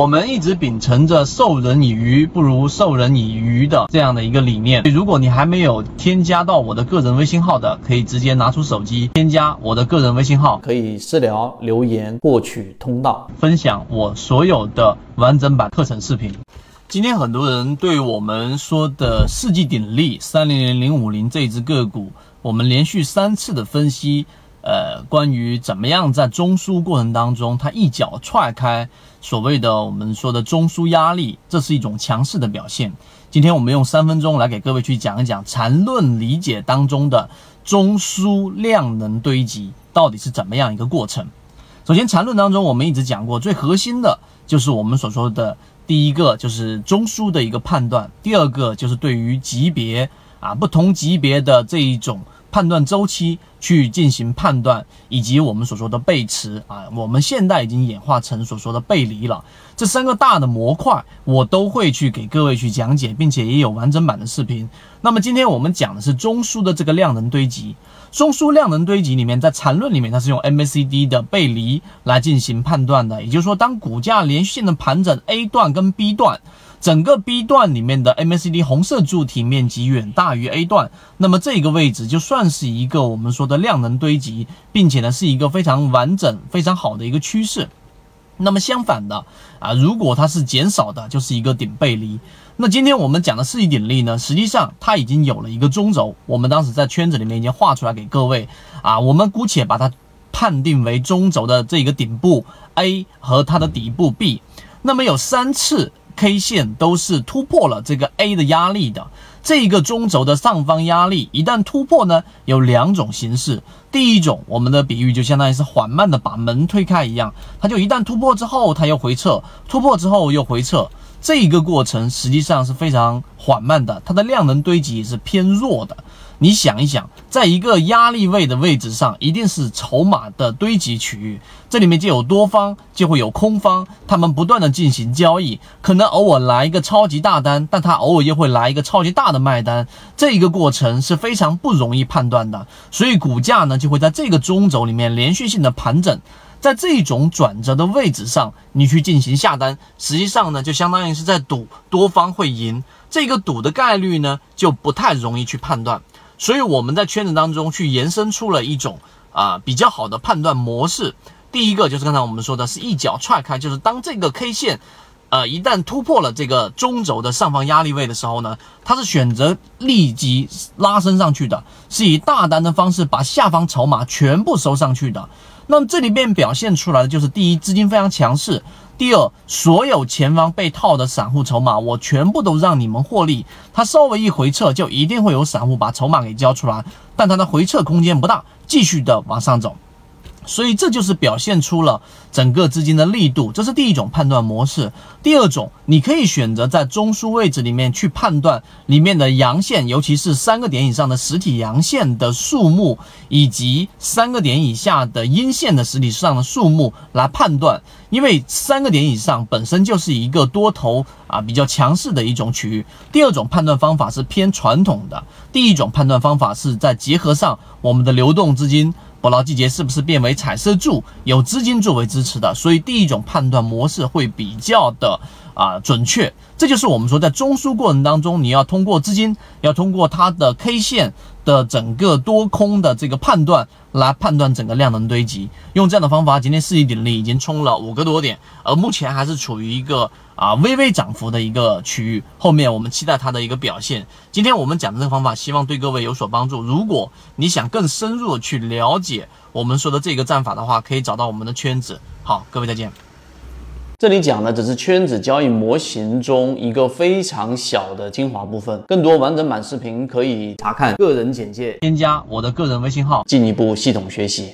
我们一直秉承着授人以鱼不如授人以渔的这样的一个理念。如果你还没有添加到我的个人微信号的，可以直接拿出手机添加我的个人微信号，可以私聊留言获取通道，分享我所有的完整版课程视频。今天很多人对我们说的世纪鼎力三零零零五零这只个股，我们连续三次的分析。呃，关于怎么样在中枢过程当中，它一脚踹开所谓的我们说的中枢压力，这是一种强势的表现。今天我们用三分钟来给各位去讲一讲缠论理解当中的中枢量能堆积到底是怎么样一个过程。首先，缠论当中我们一直讲过，最核心的就是我们所说的第一个就是中枢的一个判断，第二个就是对于级别啊不同级别的这一种。判断周期去进行判断，以及我们所说的背驰啊，我们现在已经演化成所说的背离了。这三个大的模块，我都会去给各位去讲解，并且也有完整版的视频。那么今天我们讲的是中枢的这个量能堆积，中枢量能堆积里面，在缠论里面它是用 MACD 的背离来进行判断的，也就是说，当股价连续性的盘整 A 段跟 B 段。整个 B 段里面的 MACD 红色柱体面积远大于 A 段，那么这个位置就算是一个我们说的量能堆积，并且呢是一个非常完整、非常好的一个趋势。那么相反的啊，如果它是减少的，就是一个顶背离。那今天我们讲的四级鼎力呢，实际上它已经有了一个中轴，我们当时在圈子里面已经画出来给各位啊，我们姑且把它判定为中轴的这个顶部 A 和它的底部 B。那么有三次。K 线都是突破了这个 A 的压力的，这一个中轴的上方压力一旦突破呢，有两种形式。第一种，我们的比喻就相当于是缓慢的把门推开一样，它就一旦突破之后，它又回撤，突破之后又回撤，这一个过程实际上是非常缓慢的，它的量能堆积是偏弱的。你想一想，在一个压力位的位置上，一定是筹码的堆积区域，这里面就有多方，就会有空方，他们不断的进行交易，可能偶尔来一个超级大单，但它偶尔又会来一个超级大的卖单，这一个过程是非常不容易判断的，所以股价呢就会在这个中轴里面连续性的盘整，在这种转折的位置上，你去进行下单，实际上呢就相当于是在赌多方会赢，这个赌的概率呢就不太容易去判断。所以我们在圈子当中去延伸出了一种啊比较好的判断模式。第一个就是刚才我们说的是一脚踹开，就是当这个 K 线，呃一旦突破了这个中轴的上方压力位的时候呢，它是选择立即拉升上去的，是以大单的方式把下方筹码全部收上去的。那么这里面表现出来的就是第一，资金非常强势。第二，所有前方被套的散户筹码，我全部都让你们获利。它稍微一回撤，就一定会有散户把筹码给交出来，但它的回撤空间不大，继续的往上走。所以这就是表现出了整个资金的力度，这是第一种判断模式。第二种，你可以选择在中枢位置里面去判断里面的阳线，尤其是三个点以上的实体阳线的数目，以及三个点以下的阴线的实体上的数目来判断。因为三个点以上本身就是一个多头啊比较强势的一种区域。第二种判断方法是偏传统的，第一种判断方法是在结合上我们的流动资金。捕捞季节是不是变为彩色柱？有资金作为支持的，所以第一种判断模式会比较的啊准确。这就是我们说在中枢过程当中，你要通过资金，要通过它的 K 线。的整个多空的这个判断来判断整个量能堆积，用这样的方法，今天四级鼎力已经冲了五个多点，而目前还是处于一个啊微微涨幅的一个区域，后面我们期待它的一个表现。今天我们讲的这个方法，希望对各位有所帮助。如果你想更深入的去了解我们说的这个战法的话，可以找到我们的圈子。好，各位再见。这里讲的只是圈子交易模型中一个非常小的精华部分，更多完整版视频可以查看个人简介，添加我的个人微信号，进一步系统学习。